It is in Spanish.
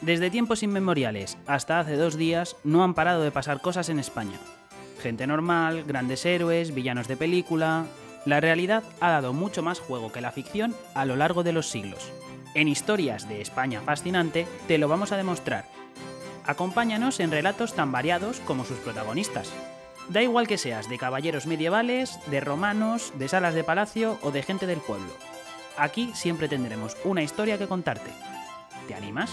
Desde tiempos inmemoriales hasta hace dos días no han parado de pasar cosas en España. Gente normal, grandes héroes, villanos de película... La realidad ha dado mucho más juego que la ficción a lo largo de los siglos. En Historias de España Fascinante te lo vamos a demostrar. Acompáñanos en relatos tan variados como sus protagonistas. Da igual que seas de caballeros medievales, de romanos, de salas de palacio o de gente del pueblo. Aquí siempre tendremos una historia que contarte. ¿Te animas?